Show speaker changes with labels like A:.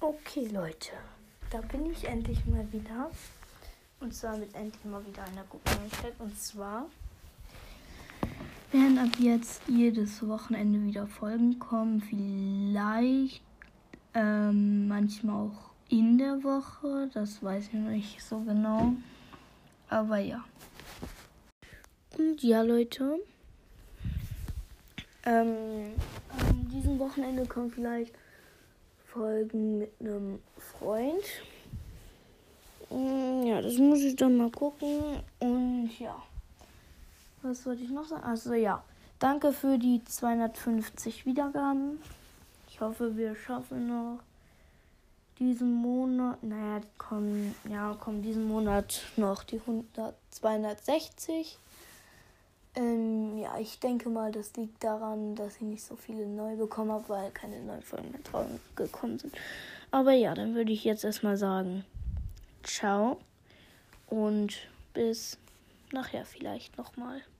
A: Okay, Leute, da bin ich endlich mal wieder. Und zwar mit endlich mal wieder einer guten Neuigkeit. Und zwar werden ab jetzt jedes Wochenende wieder Folgen kommen. Vielleicht ähm, manchmal auch in der Woche. Das weiß ich noch nicht so genau. Aber ja. Und ja, Leute. Ähm, an diesem Wochenende kommt vielleicht Folgen mit einem Freund. Mm, Ja, das muss ich dann mal gucken. Und ja. Was wollte ich noch sagen? Also ja. Danke für die 250 Wiedergaben. Ich hoffe, wir schaffen noch diesen Monat. Naja, kommen, ja, kommen diesen Monat noch die 100, 260. Ähm, ja, ich denke mal, das liegt daran, dass ich nicht so viele neu bekommen habe, weil keine neuen Folgen mehr drauf gekommen sind. Aber ja, dann würde ich jetzt erstmal sagen, ciao und bis nachher vielleicht nochmal.